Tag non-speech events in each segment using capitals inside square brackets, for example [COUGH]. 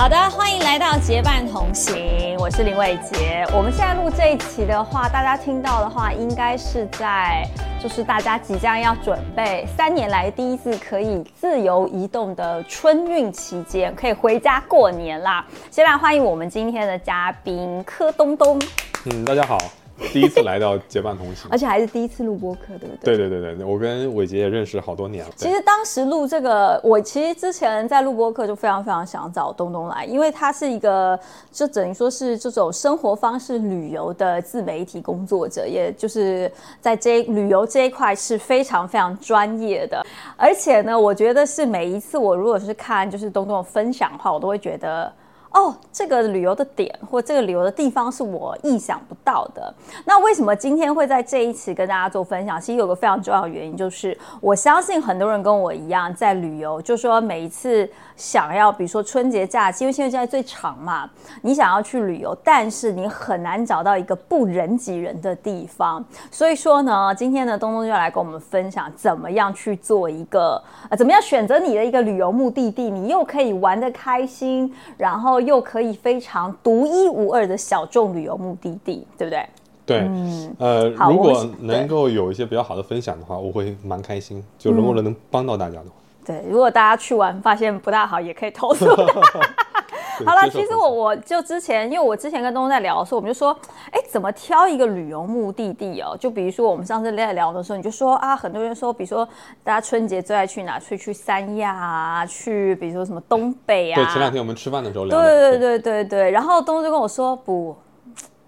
好的，欢迎来到结伴同行，我是林伟杰。我们现在录这一期的话，大家听到的话，应该是在就是大家即将要准备三年来第一次可以自由移动的春运期间，可以回家过年啦。先来欢迎我们今天的嘉宾柯东东，嗯，大家好。[LAUGHS] 第一次来到结伴同行，而且还是第一次录播客，对不对？对对对对，我跟伟杰也认识好多年了。其实当时录这个，我其实之前在录播客就非常非常想找东东来，因为他是一个就等于说是这种生活方式旅游的自媒体工作者，也就是在这旅游这一块是非常非常专业的。而且呢，我觉得是每一次我如果是看就是东东分享的话，我都会觉得。哦，这个旅游的点或这个旅游的地方是我意想不到的。那为什么今天会在这一期跟大家做分享？其实有个非常重要的原因，就是我相信很多人跟我一样在旅游，就说每一次想要，比如说春节假期，因为现在现在最长嘛，你想要去旅游，但是你很难找到一个不人挤人的地方。所以说呢，今天呢，东东就要来跟我们分享怎么样去做一个呃，怎么样选择你的一个旅游目的地，你又可以玩得开心，然后。又可以非常独一无二的小众旅游目的地，对不对？对，嗯，呃，如果能够有一些比较好的分享的话，我会蛮开心。就如果能帮到大家的话，对，如果大家去玩发现不大好，也可以投诉。[LAUGHS] [LAUGHS] 好了，其实我我就之前，因为我之前跟东东在聊的时候，我们就说，哎，怎么挑一个旅游目的地哦？就比如说我们上次在聊的时候，你就说啊，很多人说，比如说大家春节最爱去哪？去去三亚啊，去比如说什么东北啊。对，前两天我们吃饭的时候聊。对对对对对。然后东东就跟我说，不，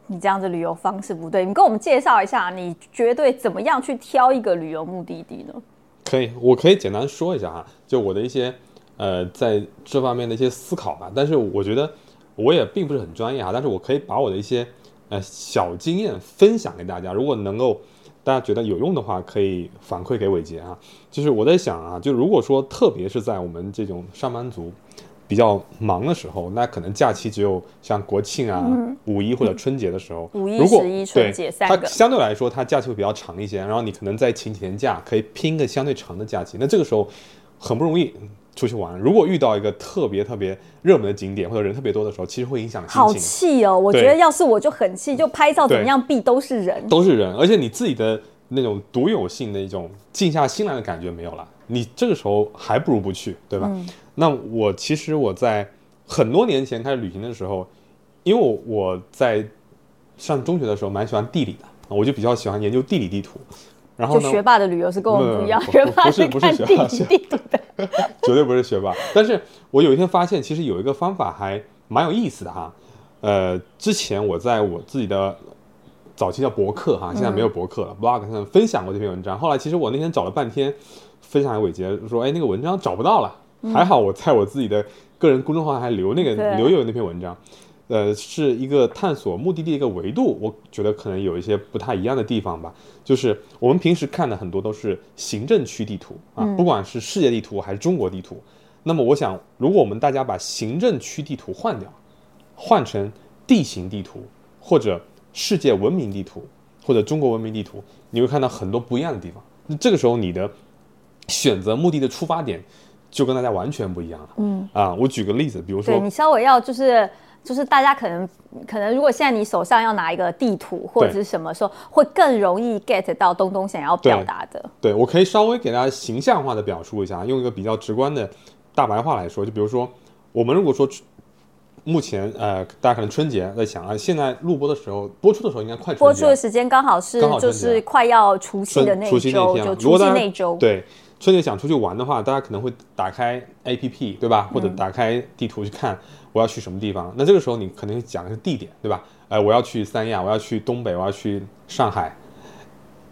你这样子旅游方式不对，你跟我们介绍一下，你绝对怎么样去挑一个旅游目的地呢？可以，我可以简单说一下哈，就我的一些。呃，在这方面的一些思考吧，但是我觉得我也并不是很专业啊，但是我可以把我的一些呃小经验分享给大家，如果能够大家觉得有用的话，可以反馈给伟杰啊。就是我在想啊，就如果说特别是在我们这种上班族比较忙的时候，那可能假期只有像国庆啊、五一或者春节的时候，[LAUGHS] 五一、十一、春节三个，它相对来说它假期会比较长一些，然后你可能再请几天假，可以拼个相对长的假期，那这个时候很不容易。出去玩，如果遇到一个特别特别热门的景点或者人特别多的时候，其实会影响心情。好气哦！我觉得要是我就很气，就拍照怎么样避都是人，都是人，而且你自己的那种独有性的一种静下心来的感觉没有了，你这个时候还不如不去，对吧？那我其实我在很多年前开始旅行的时候，因为我我在上中学的时候蛮喜欢地理的，我就比较喜欢研究地理地图。然后呢？学霸的旅游是跟我们不一样，学霸是看地理地图的。[LAUGHS] 绝对不是学霸，但是我有一天发现，其实有一个方法还蛮有意思的哈。呃，之前我在我自己的早期叫博客哈，现在没有博客了，blog 上分享过这篇文章。后来其实我那天找了半天，分享给伟杰说，哎，那个文章找不到了。还好我在我自己的个人公众号还留那个留有那篇文章。呃，是一个探索目的地一个维度，我觉得可能有一些不太一样的地方吧。就是我们平时看的很多都是行政区地图啊，不管是世界地图还是中国地图。那么我想，如果我们大家把行政区地图换掉，换成地形地图或者世界文明地图或者中国文明地图，你会看到很多不一样的地方。那这个时候你的选择目的的出发点就跟大家完全不一样了。嗯啊，我举个例子，比如说，对你稍微要就是。就是大家可能可能，如果现在你手上要拿一个地图或者是什么时候，会更容易 get 到东东想要表达的。对我可以稍微给大家形象化的表述一下，用一个比较直观的大白话来说，就比如说，我们如果说目前呃，大家可能春节在想啊，现在录播的时候，播出的时候应该快播出的时间刚好是就是快要除夕的那周，就除夕那周。对，春节想出去玩的话，大家可能会打开 APP 对吧？或者打开地图去看。我要去什么地方？那这个时候你可能讲的是地点，对吧？哎，我要去三亚，我要去东北，我要去上海，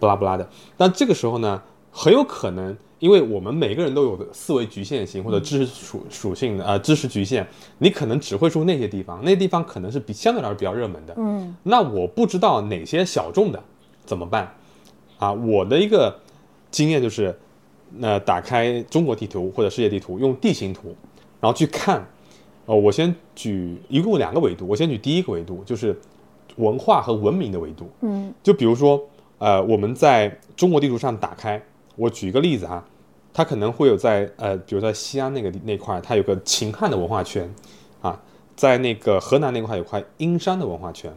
不拉不拉的。但这个时候呢，很有可能，因为我们每个人都有的思维局限性或者知识属属性的呃知识局限，你可能只会说那些地方，那些地方可能是比相对来说比较热门的。嗯，那我不知道哪些小众的怎么办？啊，我的一个经验就是，那打开中国地图或者世界地图，用地形图，然后去看。哦，我先举一共两个维度，我先举第一个维度，就是文化和文明的维度。嗯，就比如说，呃，我们在中国地图上打开，我举一个例子啊，它可能会有在呃，比如在西安那个那块，它有个秦汉的文化圈，啊，在那个河南那块有块阴山的文化圈，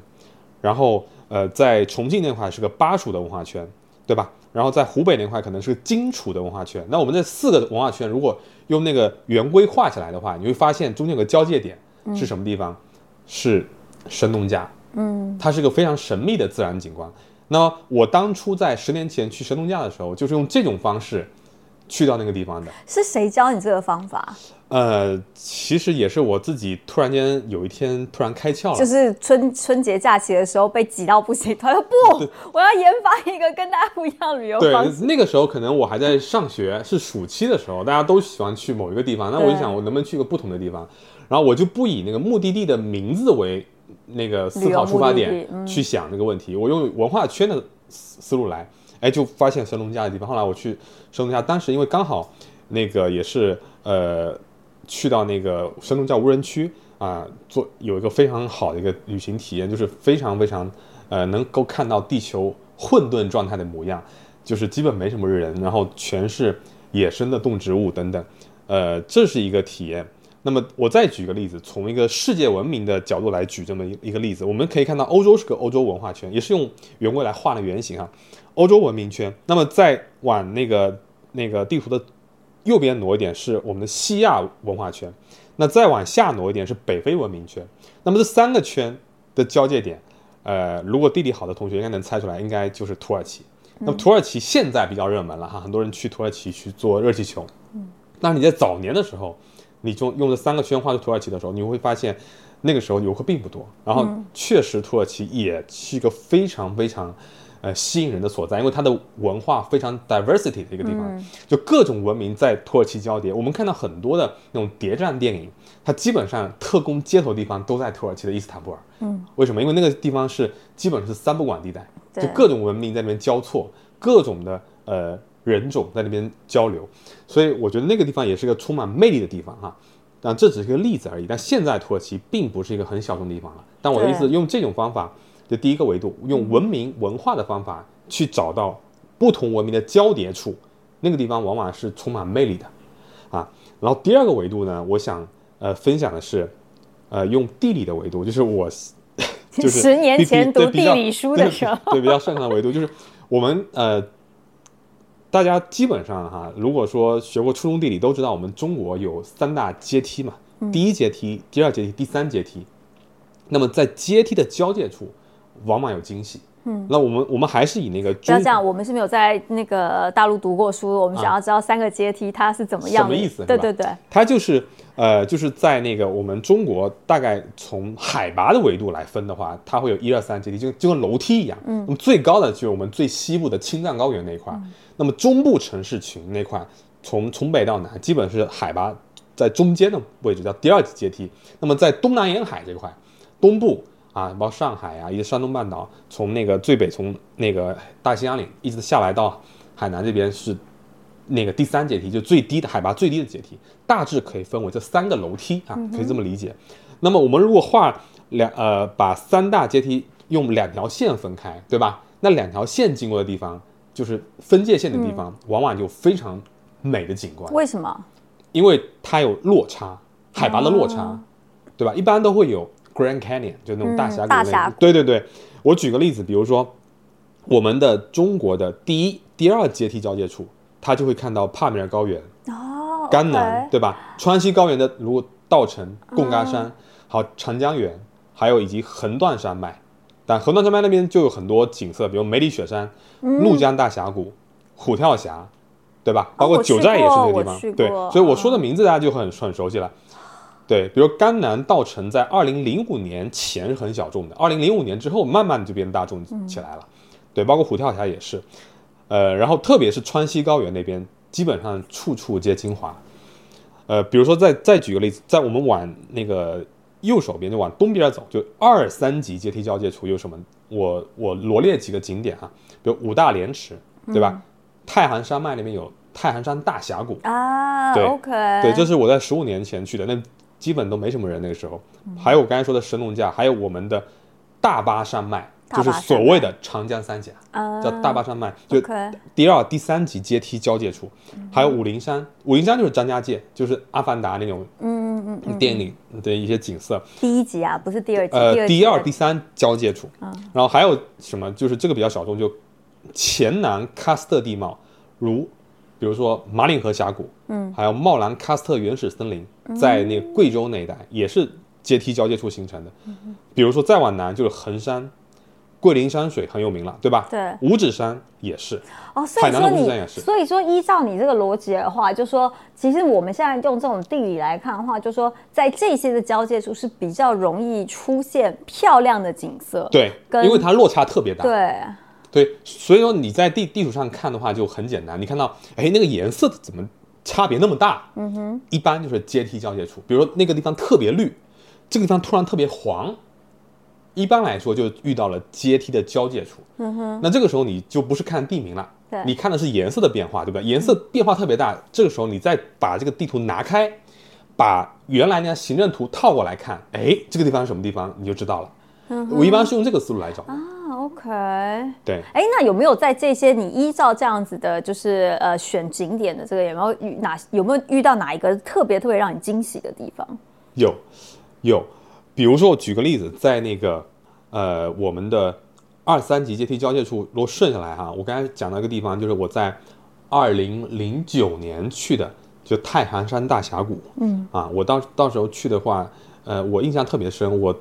然后呃，在重庆那块是个巴蜀的文化圈，对吧？然后在湖北那块可能是个荆楚的文化圈。那我们这四个文化圈，如果用那个圆规画起来的话，你会发现中间有个交界点是什么地方？是神农架。嗯，它是个非常神秘的自然景观。那我当初在十年前去神农架的时候，就是用这种方式去到那个地方的。是谁教你这个方法？呃，其实也是我自己突然间有一天突然开窍了，就是春春节假期的时候被挤到不行，他说不，我要研发一个跟大家不一样的旅游方式。对，那个时候可能我还在上学，是暑期的时候，大家都喜欢去某一个地方，那我就想我能不能去个不同的地方，然后我就不以那个目的地的名字为那个思考出发点去想这个问题，我用文化圈的思思路来，哎，就发现神农架的地方。后来我去神农架，当时因为刚好那个也是呃。去到那个神农架无人区啊，做有一个非常好的一个旅行体验，就是非常非常，呃，能够看到地球混沌状态的模样，就是基本没什么人，然后全是野生的动植物等等，呃，这是一个体验。那么我再举个例子，从一个世界文明的角度来举这么一一个例子，我们可以看到欧洲是个欧洲文化圈，也是用圆规来画的圆形啊，欧洲文明圈。那么再往那个那个地图的。右边挪一点是我们的西亚文化圈，那再往下挪一点是北非文明圈。那么这三个圈的交界点，呃，如果地理好的同学应该能猜出来，应该就是土耳其。那么土耳其现在比较热门了哈，很多人去土耳其去做热气球。嗯，那你在早年的时候，你就用这三个圈画出土耳其的时候，你会发现那个时候游客并不多。然后确实土耳其也是一个非常非常。呃，吸引人的所在，因为它的文化非常 diversity 的一个地方，就各种文明在土耳其交叠。我们看到很多的那种谍战电影，它基本上特工接头地方都在土耳其的伊斯坦布尔。嗯，为什么？因为那个地方是基本是三不管地带，就各种文明在那边交错，各种的呃人种在那边交流，所以我觉得那个地方也是个充满魅力的地方哈。但这只是个例子而已。但现在土耳其并不是一个很小众的地方了。但我的意思，用这种方法。这第一个维度，用文明文化的方法去找到不同文明的交叠处，那个地方往往是充满魅力的，啊。然后第二个维度呢，我想呃分享的是，呃用地理的维度，就是我 [LAUGHS] 就是十年前读地理书的时候，对比较擅长的维度，就是我们呃大家基本上哈，如果说学过初中地理，都知道我们中国有三大阶梯嘛，第一阶梯、第二阶梯、第三阶梯，那么在阶梯的交界处。往往有惊喜。嗯，那我们我们还是以那个不要这样，我们是没有在那个大陆读过书，我们想要知道三个阶梯它是怎么样的什么意思？对对对，它就是呃，就是在那个我们中国大概从海拔的维度来分的话，它会有一二三阶梯，就就跟楼梯一样。嗯，那么最高的就是我们最西部的青藏高原那一块，那么中部城市群那块，从从北到南基本是海拔在中间的位置，叫第二级阶梯。那么在东南沿海这块，东部。啊，包括上海啊，以及山东半岛，从那个最北，从那个大兴安岭一直下来到海南这边是那个第三阶梯，就最低的海拔最低的阶梯，大致可以分为这三个楼梯啊，可以这么理解。那么我们如果画两呃，把三大阶梯用两条线分开，对吧？那两条线经过的地方，就是分界线的地方，往往就非常美的景观。为什么？因为它有落差，海拔的落差，对吧？一般都会有。Grand Canyon 就那种大峡谷，那对对对，我举个例子，比如说我们的中国的第一、第二阶梯交界处，它就会看到帕米尔高原、哦，甘南，对吧？川西高原的如稻城、贡嘎山，好长江源，还有以及横断山脉，但横断山脉那边就有很多景色，比如梅里雪山、怒江大峡谷、虎跳峡，对吧？包括九寨也是那个地方，对，所以我说的名字大家就很很熟悉了。对，比如甘南稻城在二零零五年前是很小众的，二零零五年之后慢慢就变大众起来了。对，包括虎跳峡也是，呃，然后特别是川西高原那边，基本上处处皆精华。呃，比如说再再举个例子，在我们往那个右手边就往东边走，就二三级阶梯交界处有什么？我我罗列几个景点哈，比如五大连池，对吧？太行山脉那边有太行山大峡谷啊，对，OK，对，这是我在十五年前去的那。基本都没什么人那个时候，还有我刚才说的神农架，还有我们的大巴山脉，就是所谓的长江三峡，叫大巴山脉，就第二、第三级阶梯交界处，还有武陵山，武陵山就是张家界，就是阿凡达那种嗯嗯嗯，电影的一些景色。第一集啊，不是第二集，呃，第二、第三交界处，然后还有什么？就是这个比较小众，就黔南喀斯特地貌，如比如说马岭河峡谷，嗯，还有茂兰喀斯特原始森林，在那个贵州那一带也是阶梯交界处形成的。比如说再往南就是衡山。桂林山水很有名了，对吧？对，五指山也是。哦，所以海南的说五指山也是你，所以说依照你这个逻辑的话，就说其实我们现在用这种地理来看的话，就说在这些的交界处是比较容易出现漂亮的景色。对，因为它落差特别大。对，对，所以说你在地地图上看的话就很简单，你看到哎那个颜色怎么差别那么大？嗯哼，一般就是阶梯交界处，比如说那个地方特别绿，这个地方突然特别黄，一般来说就遇到了阶梯的交界处。嗯哼，那这个时候你就不是看地名了，对你看的是颜色的变化，对吧？颜色变化特别大，这个时候你再把这个地图拿开，把原来那行政图套过来看，哎，这个地方是什么地方，你就知道了。我一般是用这个思路来找。啊，OK。对，哎，那有没有在这些你依照这样子的，就是呃选景点的这个有没有遇哪有没有遇到哪一个特别特别让你惊喜的地方？有，有，比如说我举个例子，在那个呃我们的二三级阶梯交界处，如果顺下来哈，我刚才讲到一个地方，就是我在二零零九年去的，就太行山大峡谷。嗯，啊，我到到时候去的话，呃，我印象特别深，我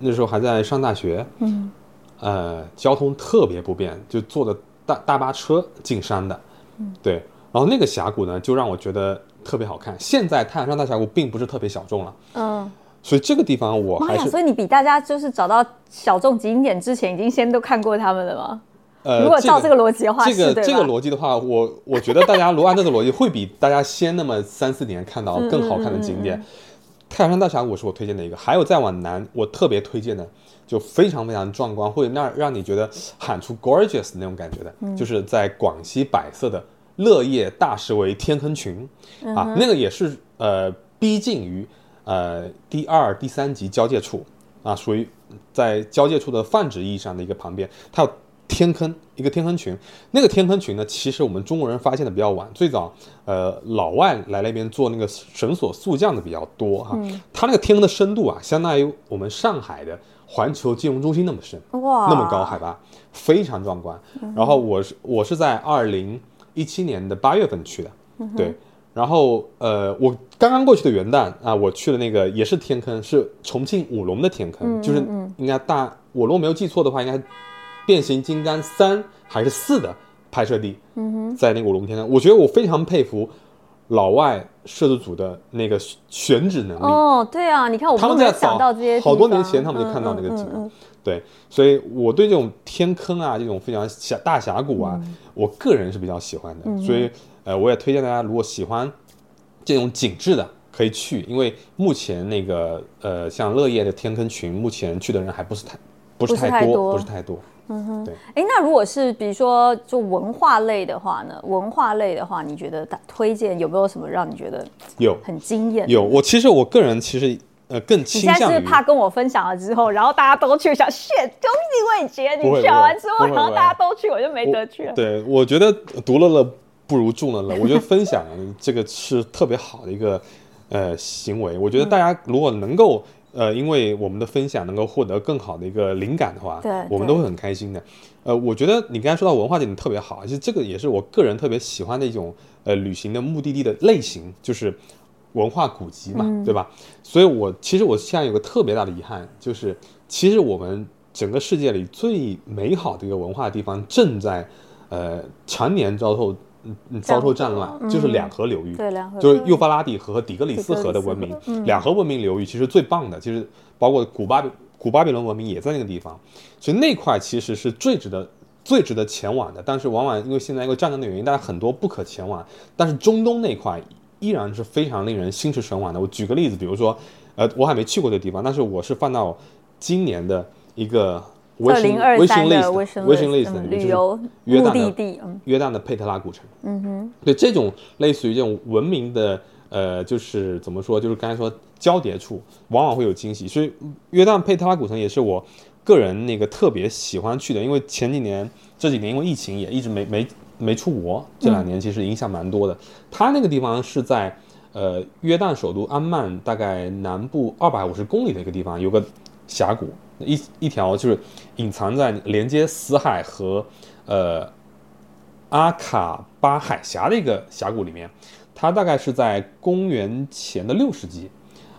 那时候还在上大学。嗯，呃，交通特别不便，就坐的大大巴车进山的。嗯，对，然后那个峡谷呢，就让我觉得特别好看。现在太阳山大峡谷并不是特别小众了，嗯，所以这个地方我！还是所以你比大家就是找到小众景点之前，已经先都看过他们了吗？呃，如果照这个逻辑的话这个这个逻辑的话，我我觉得大家如果按这个逻辑，会比大家先那么三四年看到更好看的景嗯点。太阳山大峡谷是我推荐的一个，还有再往南，我特别推荐的，就非常非常壮观，会那让你觉得喊出 gorgeous 那种感觉的，嗯。就是在广西百色的乐业大石围天坑群，嗯啊，那个也是呃逼近于呃第二、第三级交界处啊，属于在交界处的泛指意义上的一个旁边，它有天坑，一个天坑群。那个天坑群呢，其实我们中国人发现的比较晚，最早呃老外来那边做那个绳索速降的比较多哈。它那个天坑的深度啊，相当于我们上海的环球金融中心那么深。哇，那么高海拔，非常壮观。然后我是我是在二零一七年的八月份去的，对。然后呃，我刚刚过去的元旦啊，我去了那个也是天坑，是重庆武隆的天坑，就是应该大，我如果没有记错的话，应该变形金刚三还是四的拍摄地，嗯在那个五龙天山，我觉得我非常佩服老外摄制组的那个选址能力。哦，对啊，你看我他们在早想到这些好多年前他们就看到那个景了，嗯嗯。嗯对，所以我对这种天坑啊，这种非常峡大峡谷啊，嗯。我个人是比较喜欢的，所以呃，我也推荐大家，如果喜欢这种景致的，可以去，因为目前那个呃，像乐业的天坑群，目前去的人还不是太不是太多。不是太多，哎，那如果是比如说就文化类的话呢？文化类的话，你觉得打推荐有没有什么让你觉得有很惊艳？有，我其实我个人其实呃更你现在是倾向于怕跟我分享了之后，然后大家都去，想 shit，恭喜魏杰，你选完之后，然后大家都去，我就没得去了。对，我觉得独乐乐不如众乐乐。我觉得分享 [LAUGHS] 这个是特别好的一个呃行为。我觉得大家如果能够呃，因为我们的分享能够获得更好的一个灵感的话，对对我们都会很开心的。呃，我觉得你刚才说到文化这点特别好，其实这个也是我个人特别喜欢的一种呃旅行的目的地的类型，就是文化古迹嘛，对吧？所以我其实我现在有个特别大的遗憾，就是其实我们整个世界里最美好的一个文化地方正在呃常年遭受嗯嗯遭受战乱，就是两河流域。对，两河就是幼发拉底河和底格里斯河的文明，两河文明流域其实最棒的，其实包括古巴比古巴比伦文明也在那个地方，所以那块其实是最值得最值得前往的。但是往往因为现在因为战争的原因，大家很多不可前往。但是中东那块依然是非常令人心驰神往的。我举个例子，比如说，呃，我还没去过的地方，但是我是放到今年的一个微二信零二三的旅游约旦的目的地，嗯约旦的佩特拉古城。嗯哼，对这种类似于这种文明的，呃，就是怎么说，就是刚才说交叠处，往往会有惊喜。所以约旦佩特拉古城也是我个人那个特别喜欢去的，因为前几年这几年因为疫情也一直没没没出国，这两年其实影响蛮多的。它那个地方是在呃约旦首都安曼大概南部二百五十公里的一个地方，有个峡谷，一一条就是隐藏在连接死海和呃阿卡巴海峡的一个峡谷里面。它大概是在公元前的六世纪，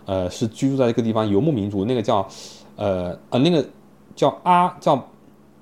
呃，是居住在一个地方游牧民族，那个叫呃呃那个叫阿叫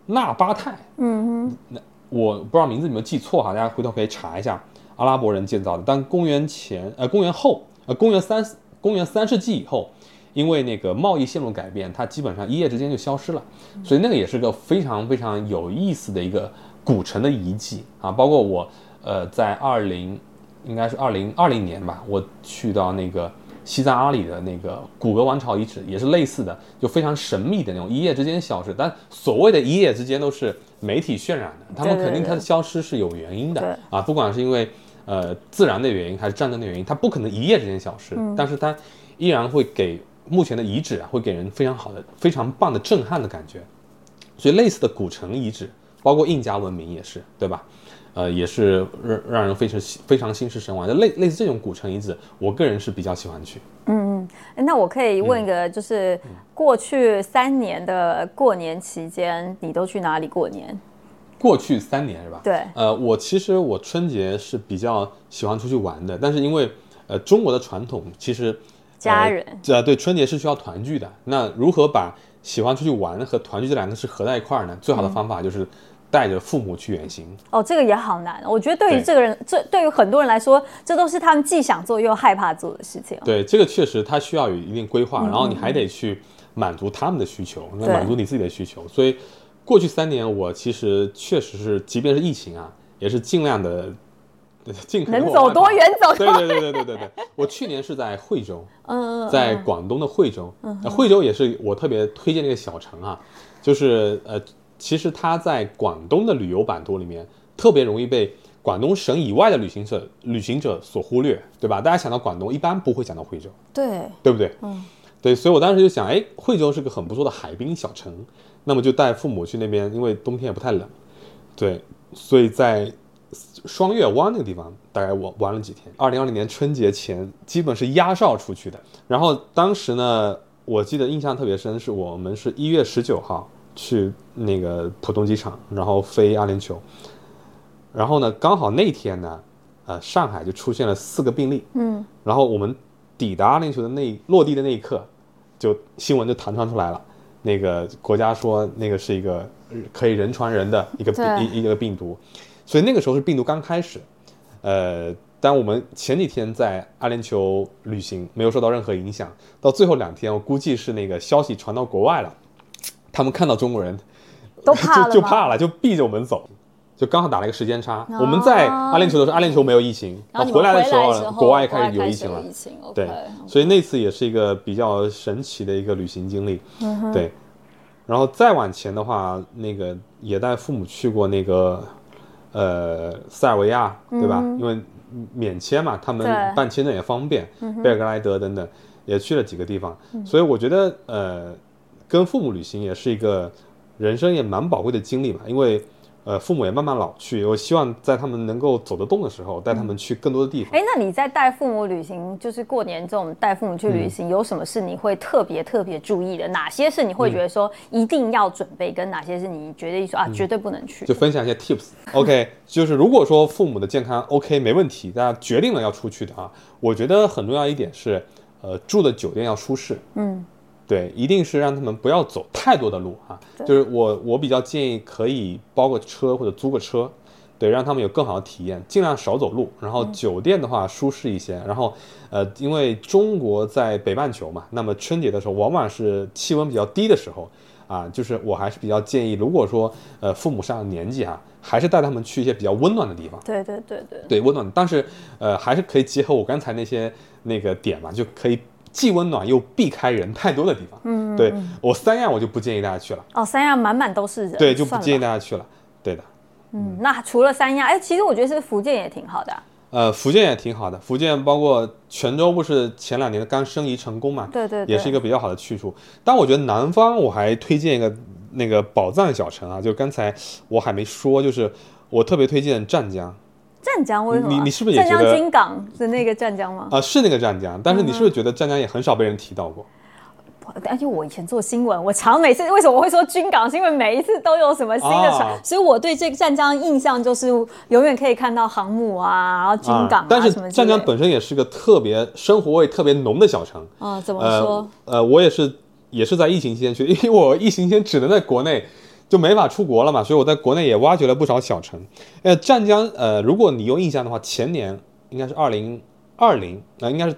纳巴泰，嗯哼，那我不知道名字有没有记错哈，大家回头可以查一下，阿拉伯人建造的。但公元前呃公元后呃公元三公元三世纪以后，因为那个贸易线路改变，它基本上一夜之间就消失了，所以那个也是个非常非常有意思的一个古城的遗迹啊。包括我呃在二零应该是二零二零年吧，我去到那个西藏阿里的那个古格王朝遗址，也是类似的，就非常神秘的那种，一夜之间消失。但所谓的一夜之间都是媒体渲染的，他们肯定它的消失是有原因的。啊，不管是因为呃自然的原因还是战争的原因，它不可能一夜之间消失，但是它依然会给目前的遗址啊，会给人非常好的、非常棒的震撼的感觉。所以类似的古城遗址，包括印加文明也是，对吧？呃，也是让让人非常非常心驰神往。就类类似这种古城遗址，我个人是比较喜欢去。嗯嗯，诶那我可以问一个，就是过去三年的过年期间，你都去哪里过年？过去三年是吧？对，呃，我其实我春节是比较喜欢出去玩的，但是因为呃中国的传统其实家人呃对春节是需要团聚的。那如何把喜欢出去玩和团聚这两个是合在一块儿呢？最好的方法就是带着父母去远行。哦，这个也好难。我觉得对于这个人，这对于很多人来说，这都是他们既想做又害怕做的事情。对，这个确实他需要有一定规划，然后你还得去满足他们的需求，那满足你自己的需求。所以过去三年，我其实确实是，即便是疫情啊，也是尽量的。尽可能走多远走对对对对对对对，我去年是在惠州，嗯，嗯在广东的惠州，嗯惠州也是我特别推荐这个小城啊，就是呃，其实它在广东的旅游版图里面特别容易被广东省以外的旅行者旅行者所忽略，对吧？大家想到广东，一般不会想到惠州，对，对不对？嗯，对，所以我当时就想，哎，惠州是个很不错的海滨小城，那么就带父母去那边，因为冬天也不太冷，对，所以在双月湾那个地方大概我玩了几天。二零二零年春节前，基本是压哨出去的。然后当时呢，我记得印象特别深，是我们是一月十九号去那个浦东机场，然后飞阿联酋。然后呢，刚好那天呢，呃，上海就出现了四个病例。嗯，然后我们抵达阿联酋的那落地的那一刻，就新闻就弹窗出来了。那个国家说那个是一个呃可以人传人的一个一一个病毒，所以那个时候是病毒刚开始。呃，但我们前几天在阿联酋旅行，没有受到任何影响。到最后两天，我估计是那个消息传到国外了，他们看到中国人都 [LAUGHS] 怕就就怕了，就避着我们走。就刚好打了一个时间差，我们在阿联酋的时候，阿联酋没有疫情，然后回来的时候，国外开开始有疫情了。疫情，OK，对，所以那次也是一个比较神奇的一个旅行经历。嗯对，然后再往前的话，那个也带父母去过那个呃塞尔维亚，对吧？因为免签嘛，他们办签证也方便，贝尔格莱德等等也去了几个地方，所以我觉得呃跟父母旅行也是一个人生也蛮宝贵的经历吧，因为。呃，父母也慢慢老去，我希望在他们能够走得动的时候，带他们去更多的地方。哎，那你在带父母旅行，就是过年这种带父母去旅嗯行，有什么是你会特别特别注意的？哪些是你会觉得说一定要准备，跟哪些是你觉得说啊绝对不能去？嗯就分享一些 tips。OK，[LAUGHS] 就是如果说父母的健康 OK 没问题，大家决定了要出去的啊，我觉得很重要一点是，呃，住的酒店要舒适。嗯，对，一定是让他们不要走太多的路啊。就是我我比较建议可以包个车或者租个车，对，让他们有更好的体验，尽量少走路。然后酒店的话舒适一些。然后呃，因为中国在北半球嘛，那么春节的时候往往是气温比较低的时候。啊，就是我还是比较建议，如果说呃父母上了年纪哈、还是带他们去一些比较温暖的地方。对对对对，对，温暖，但是呃，还是可以结合我刚才那些那个点嘛，就可以既温暖又避开人太多的地方。嗯，对我三亚我就不建议大家去了，哦，三亚满满都是人，对，就不建议大家去了。对的，嗯，那除了三亚，哎，其实我觉得是福建也挺好的啊、呃，福建也挺好的，福建包括泉州不是前两年刚申遗成功嘛，对对对，也是一个比较好的去处。但我觉得南方我还推荐一个那个宝藏小城啊，就刚才我还没说，就是我特别推荐湛江。湛湛江为什么？你你是不是也湛觉得江军港的那个湛江吗？啊、是那个湛江，但是你是不是嗯觉得湛江也很少被人提到过？而且我以前做新闻，我常每次为什么我会说军港，是因为每一次都有什么新的船，啊所以我对这个湛江印象就是永远可以看到航母啊，然后军港啊但是湛江本身也是个特别生活味特别浓的小城。啊，怎么呃说？呃，我也是也是在疫情期间去，因为我疫情期间只能在国内。就没法出国了嘛，所以我在国内也挖掘了不少小城。呃，湛江，呃，如果你有印象的话，前年应该是二零二零，那应该是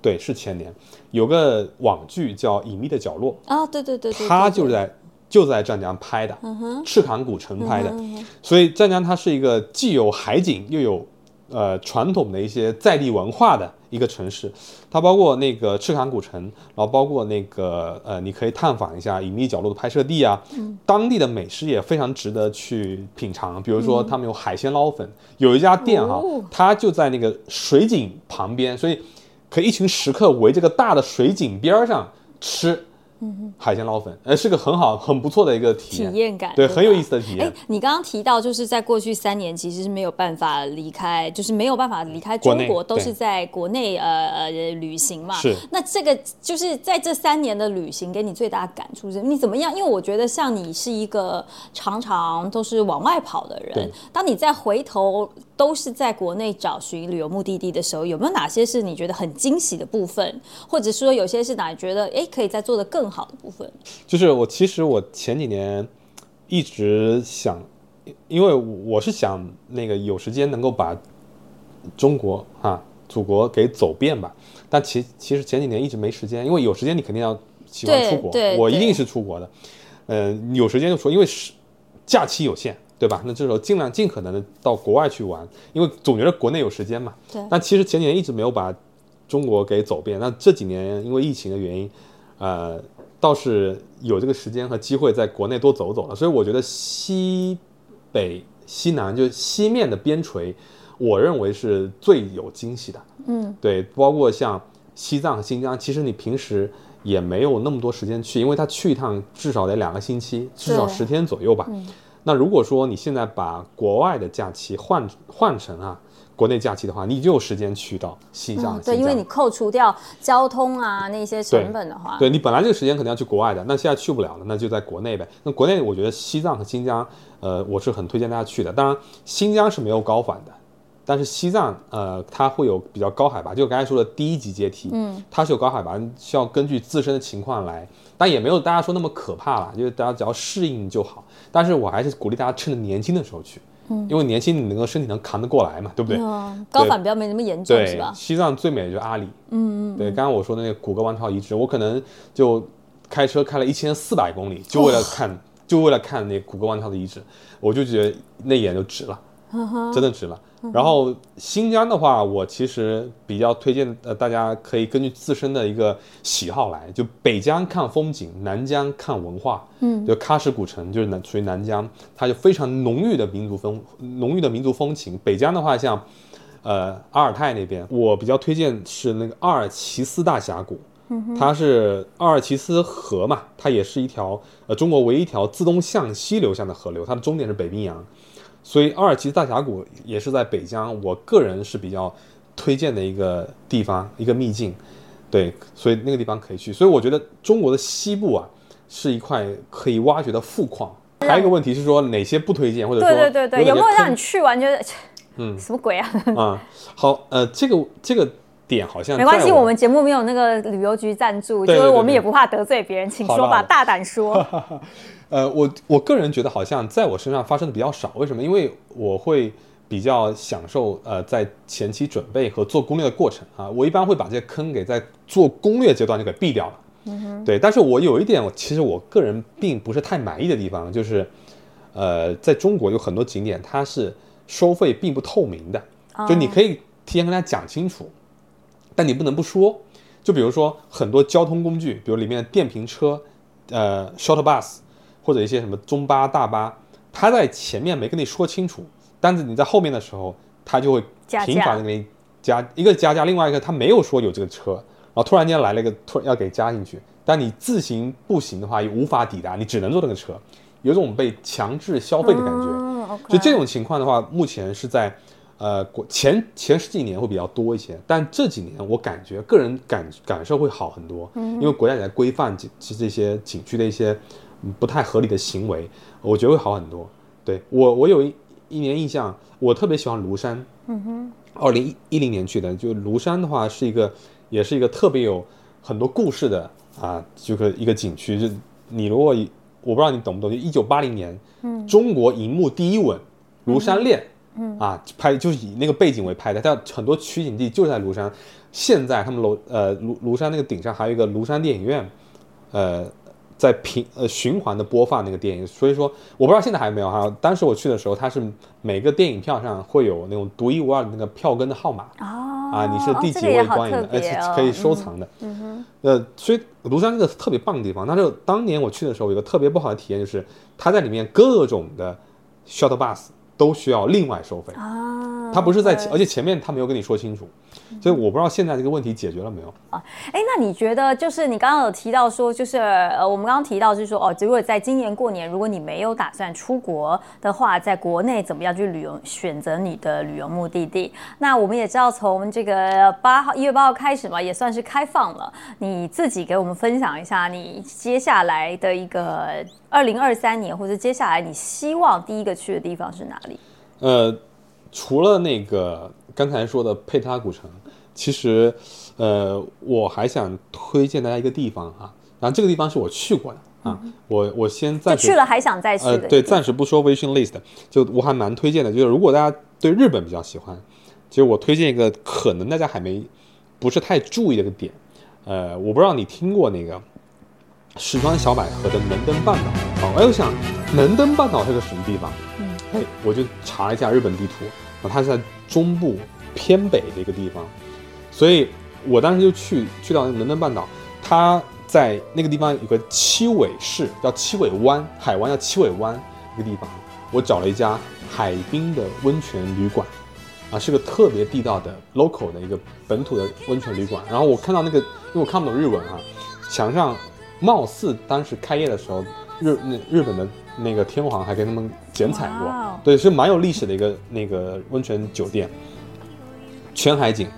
对，是前年有个网剧叫《隐秘的角落》，啊，对对对对，对它就在就在湛江拍的，赤坎古城拍的，所以湛江它是一个既有海景又有呃传统的一些在地文化的一个城市。它包括那个赤坎古城，然后包括那个呃，你可以探访一下隐秘角落的拍摄地啊，当地的美食也非常值得去品尝。比如说他们有海鲜捞粉，有一家店哈、哦它就在那个水井旁边，所以可以一群食客围这个大的水井边儿上吃海鲜捞粉，呃，是个很好很不错的一个体体验。感，对，吧很有意思的体验哎。，你刚刚提到，就是在过去三年，其实是没有办法离开，就是没有办法离开中国，都是在国内呃呃旅行嘛。是。那这个就是在这三年的旅行，给你最大的感触是，你怎么样？因为我觉得像你是一个常常都是往外跑的人，当你再回头都是在国内找寻旅游目的地的时候，有没有哪些是你觉得很惊喜的部分，或者说有些是哪觉得哎可以再做的更好的部分？就是我其实我前几年一直想，因为我是想那个有时间能够把中国啊祖国给走遍吧，但其其实前几年一直没时间，因为有时间你肯定要喜欢出国对，我一定是出国的，嗯、有时间就出，因为是假期有限。对吧？那这时候尽量尽可能的到国外去玩，因为总觉得国内有时间嘛。对但其实前几年一直没有把中国给走遍，那这几年因为疫情的原因，呃，倒是有这个时间和机会在国内多走走了。所以我觉得西北、西南就西面的边陲，我认为是最有惊喜的。嗯，对，包括像西藏和新疆，其实你平时也没有那么多时间去，因为他去一趟至少得两个星期，至少十天左右吧。那如果说你现在把国外的假期换换成啊国内假期的话，你就有时间去到西藏、嗯，对，因为你扣除掉交通啊那些成本的话，对你本来这个时间肯定要去国外的，那现在去不了了，那就在国内呗。那国内我觉得西藏和新疆，呃，我是很推荐大家去的。当然，新疆是没有高反的，但是西藏，呃，它会有比较高海拔，就刚才说的第一级阶梯，嗯，它是有高海拔，需要根据自身的情况来，但也没有大家说那么可怕了，就是大家只要适应就好。但是我还是鼓励大家趁着年轻的时候去，嗯，因为年轻你能够身体能扛得过来嘛，对不对？嗯，高反比较没那么严重是对吧，？西藏最美的就是阿里。嗯嗯。对，刚刚我说的那个古格王朝遗址，我可能就开车开了一千四百公里，[LAUGHS] 就为了看，就为了看那古格王朝的遗址，我就觉得那一眼就值了，真的值了。然后新疆的话，我其实比较推荐，呃，大家可以根据自身的一个喜好来，就北疆看风景，南疆看文化。嗯，就喀什古城就是南属于南疆，它就非常浓郁的民族风，浓郁的民族风情。北疆的话，像呃阿尔泰那边，我比较推荐是那个阿尔齐斯大峡谷。它是阿尔齐斯河嘛，它也是一条呃中国唯一一条自东向西流向的河流，它的终点是北冰洋，所以阿尔奇大峡谷也是在北疆，我个人是比较推荐的一个地方，一个秘境，对，所以那个地方可以去。所以我觉得中国的西部啊，是一块可以挖掘的富矿。还有一个问题是说哪些不推荐，或者说对对对对，有没有让你去去完觉得，嗯什么鬼啊？啊、好，呃，这个这个点好像没关系，我们节目没有那个旅游局赞助，就是我们也不怕得罪别人，请说吧，大胆说。[LAUGHS] 呃，我我个人觉得好像在我身上发生的比较少，为什么？因为我会比较享受呃在前期准备和做攻略的过程啊，我一般会把这些坑给在做攻略阶段就给避掉了。嗯、对，但是我有一点，我其实我个人并不是太满意的地方，就是呃，在中国有很多景点它是收费并不透明的，就你可以提前跟他讲清楚，但你不能不说。就比如说很多交通工具，比如里面的电瓶车，呃，shuttle bus，或者一些什么中巴、大巴，他在前面没跟你说清楚，但是你在后面的时候，他就会加频繁的给你加一个加价，另外一个他没有说有这个车，然后突然间来了一个突然要给加进去，但你自行步行的话也无法抵达，你只能坐那个车，有种被强制消费的感觉。嗯，OK 所以这种情况的话，目前是在呃，国前前十几年会比较多一些，但这几年我感觉个人感感受会好很多，因为国家也在规范这这些景区的一些不太合理的行为，我觉得会好很多。对我，我有一一年印象，我特别喜欢庐山，嗯哼，二零一一零年去的，就庐山的话是一个，也是一个特别有很多故事的啊，这个一个景区，就你如果我不知道你懂不懂，就一九八零年，嗯，中国银幕第一吻，庐山恋。嗯啊，拍就是以那个背景为拍的，但很多取景地就在庐山。现在他们楼呃庐庐山那个顶上还有一个庐山电影院，呃，在平呃循环的播放那个电影。所以说我不知道现在还有没有哈。当时我去的时候，它是每个电影票上会有那种独一无二的那个票根的号码啊，你是第几位观影的，而且可以收藏的。嗯哼。呃，所以庐山这个特别棒的地方。但是当年我去的时候，有个特别不好的体验，就是它在里面各种的 shuttle bus。都需要另外收费。啊，他不是在，而且前面他没有跟你说清楚，所以我不知道现在这个问题解决了没有啊？哎，那你觉得就是你刚刚有提到说，就是呃，我们刚刚提到是说哦，如果在今年过年，如果你没有打算出国的话，在国内怎么样去旅游，选择你的旅游目的地？那我们也知道，从这个八号一月八号开始嘛，也算是开放了。你自己给我们分享一下，你接下来的一个。二零二三年，或者接下来，你希望第一个去的地方是哪里？呃，除了那个刚才说的佩特拉古城，其实，呃，我还想推荐大家一个地方啊。然后这个地方是我去过的啊。我我先暂时去了，还想再去。呃，对，暂时不说 vision list，就我还蛮推荐的。就是如果大家对日本比较喜欢，其实我推荐一个可能大家还没不是太注意的一个点。呃，我不知道你听过那个。石川小百合的能登半岛，哦，哎，我想能登半岛是个什么地方？嗯，哎，我就查一下日本地图，它是在中部偏北的一个地方，所以我当时就去去到能登半岛，它在那个地方有个七尾市，叫七尾湾，海湾叫七尾湾一个地方，我找了一家海滨的温泉旅馆，啊，是个特别地道的 local 的一个本土的温泉旅馆，然后我看到那个，因为我看不懂日文啊，墙上。貌似当时开业的时候，日那日本的那个天皇还给他们剪彩过，对，是蛮有历史的一个那个温泉酒店，全海景，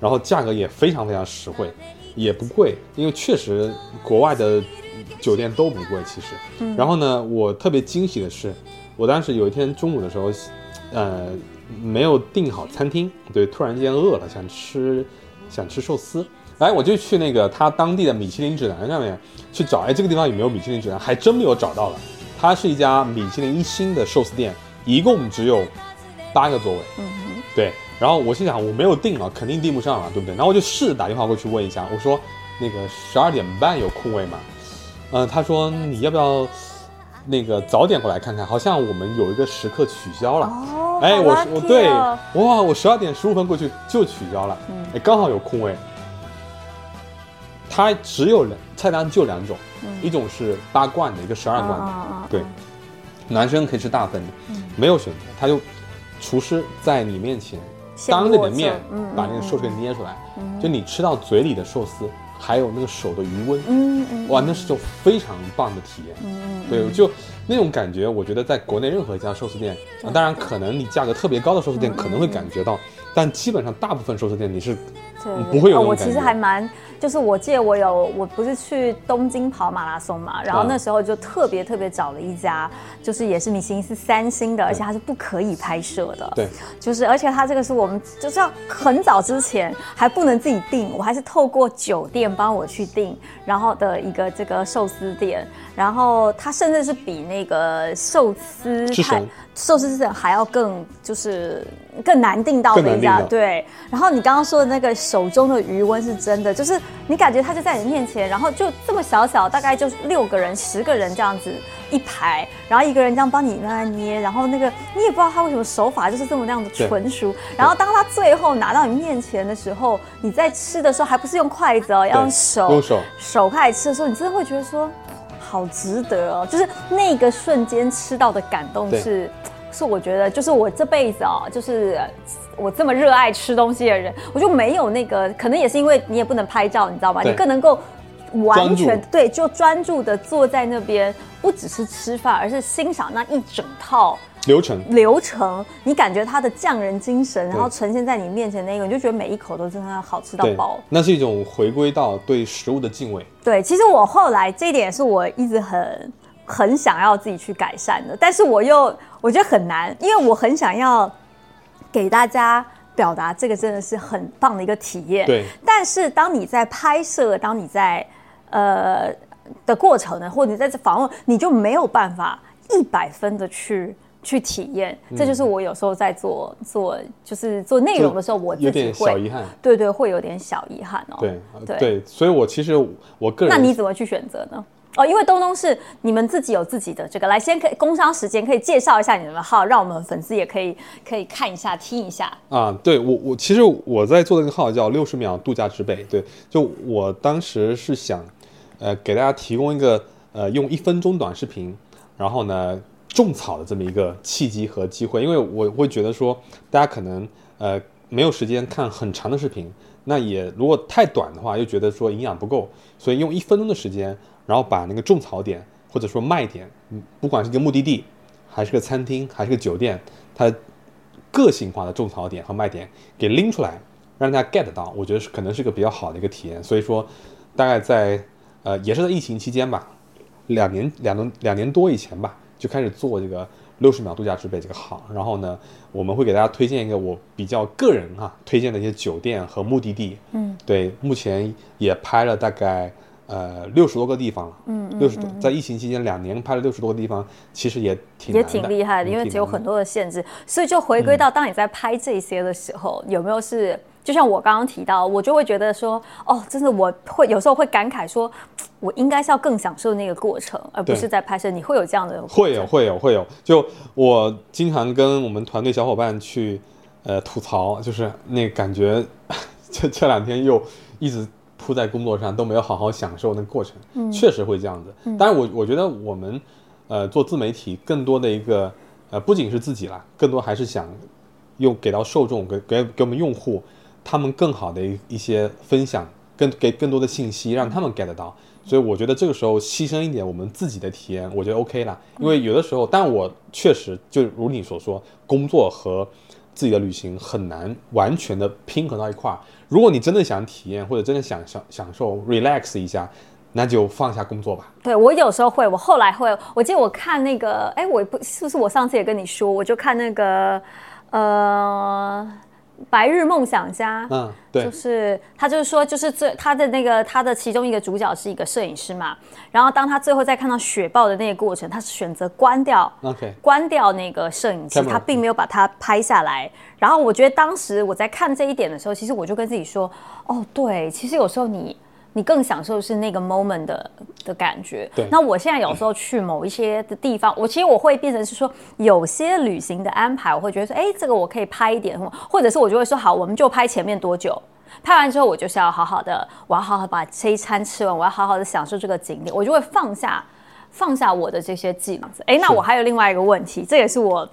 然后价格也非常非常实惠，也不贵，因为确实国外的酒店都不贵，其实。然后呢，我特别惊喜的是，我当时有一天中午的时候，呃，没有订好餐厅，对，突然间饿了，想吃想吃寿司。哎，我就去那个他当地的米其林指南上面去找，哎，这个地方有没有米其林指南？还真没有找到了。它是一家米其林一星的寿司店，一共只有八个座位。嗯哼。对。然后我心想，我没有订了，肯定订不上了，对不对？然后我就试着打电话过去问一下，我说那个十二点半有空位吗？嗯，他说你要不要那个早点过来看看？好像我们有一个时刻取消了。哦。哎，我我对，哇，我十二点十五分过去就取消了。嗯。哎，刚好有空位。它只有两菜单就两种，一种是八罐的，一个十二罐的。对，男生可以吃大份的，没有选择。他就厨师在你面前当着你的面把那个寿司给捏出来，就你吃到嘴里的寿司，还有那个手的余温，嗯嗯，哇，那是种非常棒的体验。嗯对，就那种感觉，我觉得在国内任何一家寿司店，当然可能你价格特别高的寿司店可能会感觉到，但基本上大部分寿司店你是不会有。我其实还蛮。就是我记得我有，我不是去东京跑马拉松嘛，然后那时候就特别特别找了一家，就是也是米其林是三星的，而且它是不可以拍摄的。对，就是而且它这个是我们就是要很早之前还不能自己订，我还是透过酒店帮我去订，然后的一个这个寿司店，然后它甚至是比那个寿司还寿司是还要更就是更难订到的一家。对，然后你刚刚说的那个手中的余温是真的，就是。你感觉他就在你面前，然后就这么小小，大概就六个人、十个人这样子一排，然后一个人这样帮你慢慢捏，然后那个你也不知道他为什么手法就是这么那样的纯熟。然后当他最后拿到你面前的时候，你在吃的时候还不是用筷子哦，要用手用手手开始吃的时候，你真的会觉得说好值得哦，就是那个瞬间吃到的感动是，是我觉得就是我这辈子哦，就是。我这么热爱吃东西的人，我就没有那个，可能也是因为你也不能拍照，你知道吗？你更能够完全对，就专注的坐在那边，不只是吃饭，而是欣赏那一整套流程流程，你感觉它的匠人精神，然后呈现在你面前那个，你就觉得每一口都真的好吃到饱。那是一种回归到对食物的敬畏。对，其实我后来这一点是我一直很很想要自己去改善的，但是我又我觉得很难，因为我很想要给大家表达这个真的是很棒的一个体验。对，但是当你在拍摄，当你在呃的过程呢，或者你在这访问，你就没有办法一百分的去。去体验，这就是我有时候在做做就是做内容的时候，我有点小遗憾。对对，会有点小遗憾哦。对对，所以我其实我个人，那你怎么去选择呢？哦，因为东东是你们自己有自己的这个，来先可以工商时间可以介绍一下你们的号，让我们粉丝也可以可以看一下听一下。啊，对我我其实我在做的那个号叫六十秒度假之北，对，就我当时是想，呃，给大家提供一个呃用一分钟短视频，然后呢。种草的这么一个契机和机会，因为我会觉得说，大家可能呃没有时间看很长的视频，那也如果太短的话，又觉得说营养不够，所以用一分钟的时间，然后把那个种草点或者说卖点，嗯，不管是一个目的地，还是个餐厅，还是个酒店，它个性化的种草点和卖点给拎出来，让大家 get 到，我觉得是可能是个比较好的一个体验。所以说，大概在呃也是在疫情期间吧，两年两年两年多以前吧。就开始做这个六十秒度假之北这个行，然后呢，我们会给大家推荐一个我比较个人哈推荐的一些酒店和目的地。嗯，对，目前也拍了大概呃六十多个地方了。嗯六十多，在疫情期间两年拍了六十多个地方，其实也挺也挺厉害的，因为只有很多的限制，所以就回归到当你在拍这些的时候，有没有是？就像我刚刚提到，我就会觉得说，哦，真的，我会有时候会感慨说，我应该是要更享受那个过程，而不是在拍摄。你会有这样的？会有，会有，会有。就我经常跟我们团队小伙伴去，呃，吐槽，就是那感觉，[LAUGHS] 这这两天又一直扑在工作上，都没有好好享受那个过程。嗯，确实会这样子。但是，我我觉得我们，呃，做自媒体更多的一个，呃，不仅是自己啦，更多还是想用给到受众，给给给我们用户。他们更好的一一些分享，更给更多的信息，让他们 get 到。所以我觉得这个时候牺牲一点我们自己的体验，我觉得 OK 了。因为有的时候，但我确实就如你所说，工作和自己的旅行很难完全的拼合到一块儿。如果你真的想体验，或者真的想享享受 relax 一下，那就放下工作吧。对我有时候会，我后来会，我记得我看那个，哎，我不是不是我上次也跟你说，我就看那个，呃。白日梦想家，嗯，对，就是他，就是说，就是最他的那个他的其中一个主角是一个摄影师嘛，然后当他最后再看到雪豹的那个过程，他是选择关掉，OK，关掉那个摄影机，他并没有把它拍下来。然后我觉得当时我在看这一点的时候，其实我就跟自己说，哦，对，其实有时候你。你更享受是那个 moment 的的感觉。对。那我现在有时候去某一些的地方，我其实我会变成是说，有些旅行的安排，我会觉得说，哎，这个我可以拍一点，或者是我就会说，好，我们就拍前面多久，拍完之后，我就是要好好的，我要好好把这一餐吃完，我要好好的享受这个景点，我就会放下放下我的这些计量子。哎，那我还有另外一个问题，这也是我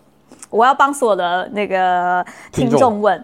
我要帮所有的那个听众问。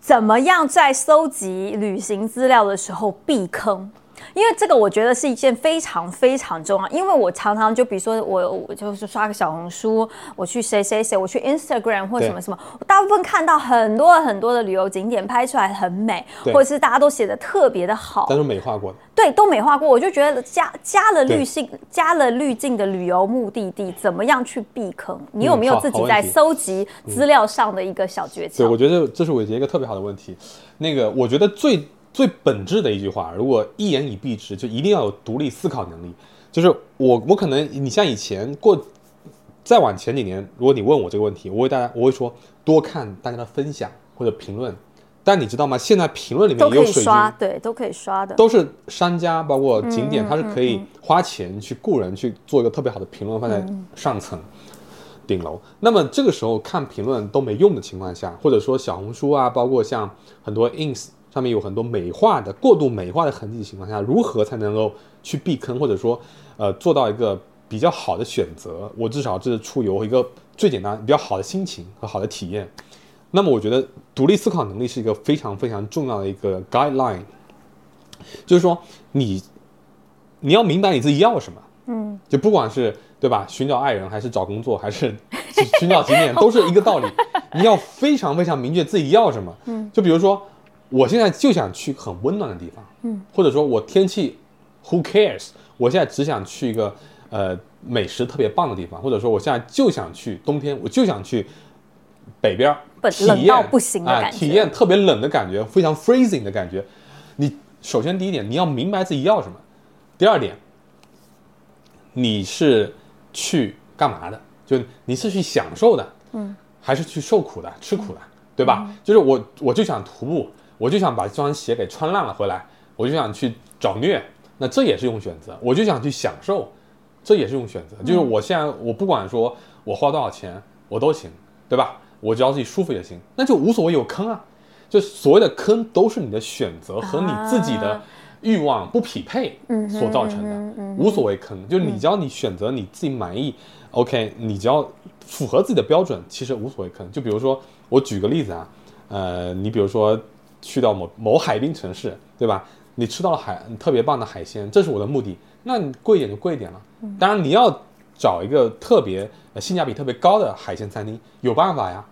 怎么样在收集旅行资料的时候避坑？因为这个我觉得是一件非常非常重要。因为我常常就比如说我我就是刷个小红书，我去谁谁谁，我去 Instagram 或什么什么，我大部分看到很多很多的旅游景点拍出来很美，或者是大家都写的特别的好，但是美化过的。对，都美化过。我就觉得加加了滤镜，加了滤镜的旅游目的地，怎么样去避坑？你有没有自己在搜集资料上的一个小诀窍？对，我觉得这是伟杰一个特别好的问题。那个，我觉得最。最本质的一句话，如果一言以蔽之，就一定要有独立思考能力。就是我，我可能你像以前过，再往前几年，如果你问我这个问题，我会大家我会说多看大家的分享或者评论。但你知道吗？现在评论里面也有水刷，对，都可以刷的，都是商家包括景点，它是可以花钱去雇人去做一个特别好的评论，放在上层顶楼。那么这个时候看评论都没用的情况下，或者说小红书啊，包括像很多 ins。上面有很多美化的、过度美化的痕迹的情况下，如何才能够去避坑，或者说，呃，做到一个比较好的选择？我至少这是出游一个最简单、比较好的心情和好的体验。那么，我觉得独立思考能力是一个非常非常重要的一个 guideline，就是说，你你要明白你自己要什么，嗯，就不管是对吧，寻找爱人，还是找工作，还是寻找景点 [LAUGHS] 都是一个道理。你要非常非常明确自己要什么。嗯，就比如说，我现在就想去很温暖的地方。嗯，或者说我天气，Who cares？我现在只想去一个呃美食特别棒的地方，或者说我现在就想去冬天，我就想去北边体验不行的感觉，体验特别冷的感觉，非常 freezing 的感觉。你首先第一点，你要明白自己要什么。第二点，你是去干嘛的？就你是去享受的。嗯。还是去受苦的、吃苦的，对吧？就是我，我就想徒步，我就想把这双鞋给穿烂了回来，我就想去找虐，那这也是一种选择。我就想去享受，这也是一种选择。就是我现在，我不管说我花多少钱，我都行，对吧？我只要自己舒服也行，那就无所谓有坑啊。就所谓的坑，都是你的选择和你自己的欲望不匹配所造成的，无所谓坑。就是你只要你选择你自己满意，OK，你只要。符合自己的标准，其实无所谓。坑就比如说，我举个例子啊，呃，你比如说去到某某海滨城市，对吧？你吃到了海特别棒的海鲜，这是我的目的。那你贵一点就贵一点了。当然你要找一个特别呃性价比特别高的海鲜餐厅，有办法呀，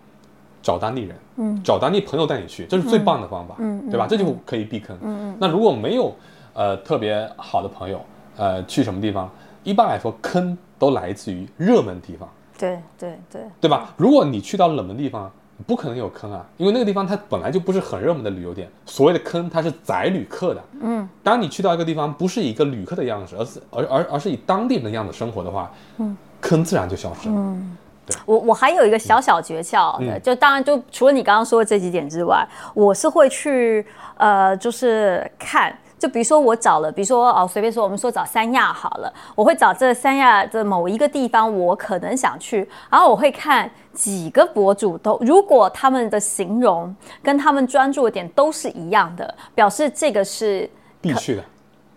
找当地人，嗯，找当地朋友带你去，这是最棒的方法，嗯，对吧？这就可以避坑。嗯嗯。那如果没有呃特别好的朋友，呃，去什么地方？一般来说，坑都来自于热门地方。对对对，对吧？如果你去到冷门地方，不可能有坑啊，因为那个地方它本来就不是很热门的旅游点。所谓的坑，它是宰旅客的。嗯，当你去到一个地方，不是以一个旅客的样子，而是而而而是以当地人的样子生活的话，嗯，坑自然就消失了。嗯，对。我我还有一个小小诀窍，就当然就除了你刚刚说的这几点之外，我是会去呃，就是看。就比如说我找了，比如说哦，随便说，我们说找三亚好了，我会找这三亚的某一个地方，我可能想去，然后我会看几个博主都，如果他们的形容跟他们专注的点都是一样的，表示这个是必去的，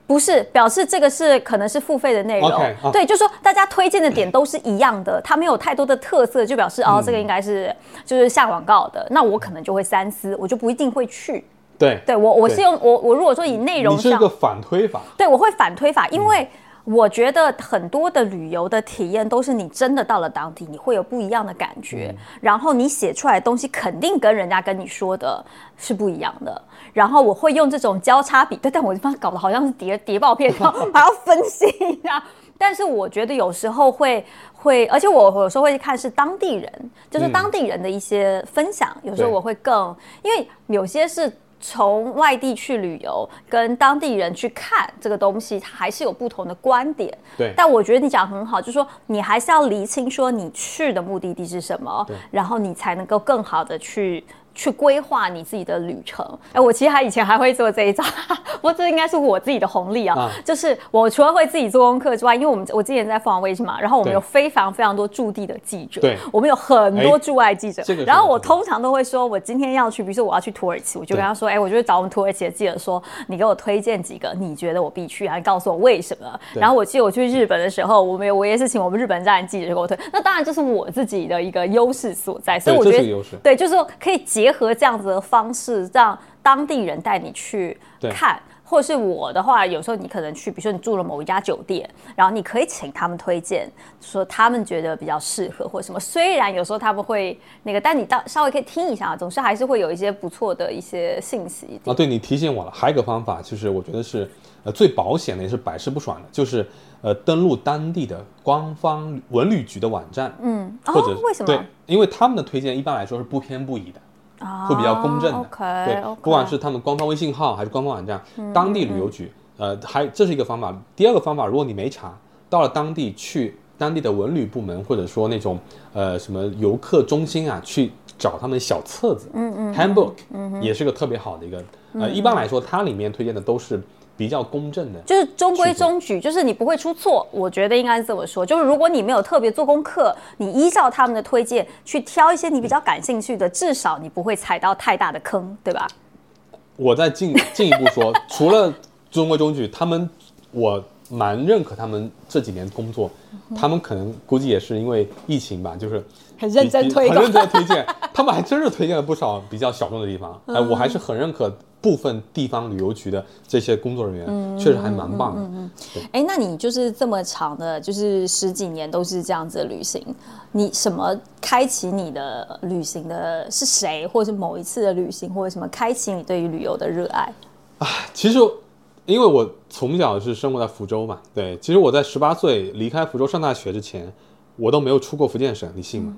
不是表示这个是可能是付费的内容，对，就说大家推荐的点都是一样的，它没有太多的特色，就表示哦，这个应该是就是下广告的，那我可能就会三思，我就不一定会去。对，对我我是用我我如果说以内容，你是一个反推法，对我会反推法，因为我觉得很多的旅游的体验都是你真的到了当地，你会有不一样的感觉，然后你写出来的东西肯定跟人家跟你说的是不一样的，然后我会用这种交叉比对，但我这方搞得好像是谍谍报片，然后还要分析一下，[LAUGHS] 但是我觉得有时候会会，而且我有时候会看是当地人，就是当地人的一些分享，有时候我会更，因为有些是。从外地去旅游，跟当地人去看这个东西，它还是有不同的观点。对，但我觉得你讲很好，就是说你还是要厘清说你去的目的地是什么，然后你才能够更好的去。去规划你自己的旅程。哎，我其实还以前还会做这一招，[LAUGHS] 不过这应该是我自己的红利啊。就是我除了会自己做功课之外，因为我们我之前在凤凰卫视嘛，然后我们有非常非常多驻地的记者，对，我们有很多驻外记者。然后我通常都会说，我今天要去，比如说我要去土耳其，我就跟他说，哎，我就找我们土耳其的记者说，你给我推荐几个你觉得我必去，然后告诉我为什么。然后我记得我去日本的时候，我们我也是请我们日本站的记者给我推。那当然这是我自己的一个优势所在，所以我觉得对，就是说可以结合这样子的。方式让当地人带你去看，或者是我的话，有时候你可能去，比如说你住了某一家酒店，然后你可以请他们推荐，说他们觉得比较适合或什么。虽然有时候他们会那个，但你到稍微可以听一下，总是还是会有一些不错的一些信息。啊，对你提醒我了，还有一个方法，就是我觉得是呃最保险的，也是百试不爽的，就是呃登录当地的官方文旅局的网站，嗯，或者为什么？对，因为他们的推荐一般来说是不偏不倚的。会比较公正的，对，不管是他们官方微信号还是官方网站，当地旅游局，呃，还这是一个方法。第二个方法，如果你没查，到了当地去当地的文旅部门，或者说那种呃什么游客中心啊，去找他们小册子，嗯嗯，handbook，嗯也是个特别好的一个，呃，一般来说，它里面推荐的都是。比较公正的，就是中规中矩，就是你不会出错。我觉得应该是这么说，就是如果你没有特别做功课，你依照他们的推荐去挑一些你比较感兴趣的，至少你不会踩到太大的坑，对吧？我再进进一步说，[LAUGHS] 除了中规中矩，他们我蛮认可他们这几年工作，他们可能估计也是因为疫情吧，就是很认真推很认真推荐，他们还真是推荐了不少比较小众的地方。哎，我还是很认可部分地方旅游局的这些工作人员，确实还蛮棒的。哎，那你就是这么长的，就是十几年都是这样子的旅行，你什么开启你的旅行的是谁，或者是某一次的旅行，或者什么开启你对于旅游的热爱？啊，其实。因为我从小是生活在福州嘛，对，其实我在十八岁离开福州上大学之前，我都没有出过福建省，你信吗？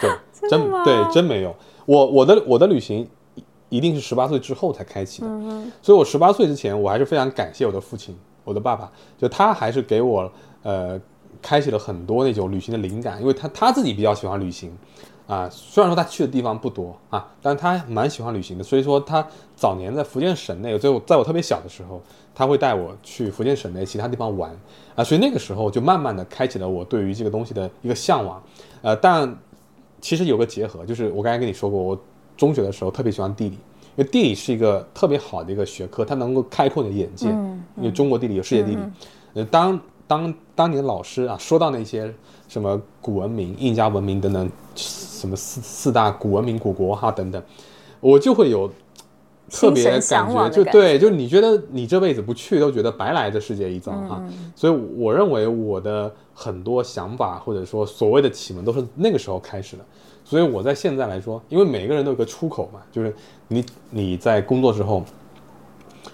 对，[LAUGHS] 真对，真没有。我我的我的旅行一定是十八岁之后才开启的，所以我十八岁之前，我还是非常感谢我的父亲，我的爸爸，就他还是给我呃开启了很多那种旅行的灵感，因为他他自己比较喜欢旅行。啊，虽然说他去的地方不多啊，但他蛮喜欢旅行的。所以说他早年在福建省内，就在我特别小的时候，他会带我去福建省内其他地方玩啊。所以那个时候就慢慢的开启了我对于这个东西的一个向往。呃，但其实有个结合，就是我刚才跟你说过，我中学的时候特别喜欢地理，因为地理是一个特别好的一个学科，它能够开阔你的眼界。嗯因为中国地理有世界地理。呃，当当当你的老师啊说到那些什么古文明、印加文明等等。什么四四大古文明古国哈等等，我就会有特别感觉，就对，就你觉得你这辈子不去都觉得白来这世界一遭哈，所以我认为我的很多想法或者说所谓的启蒙都是那个时候开始的，所以我在现在来说，因为每个人都有个出口嘛，就是你你在工作之后，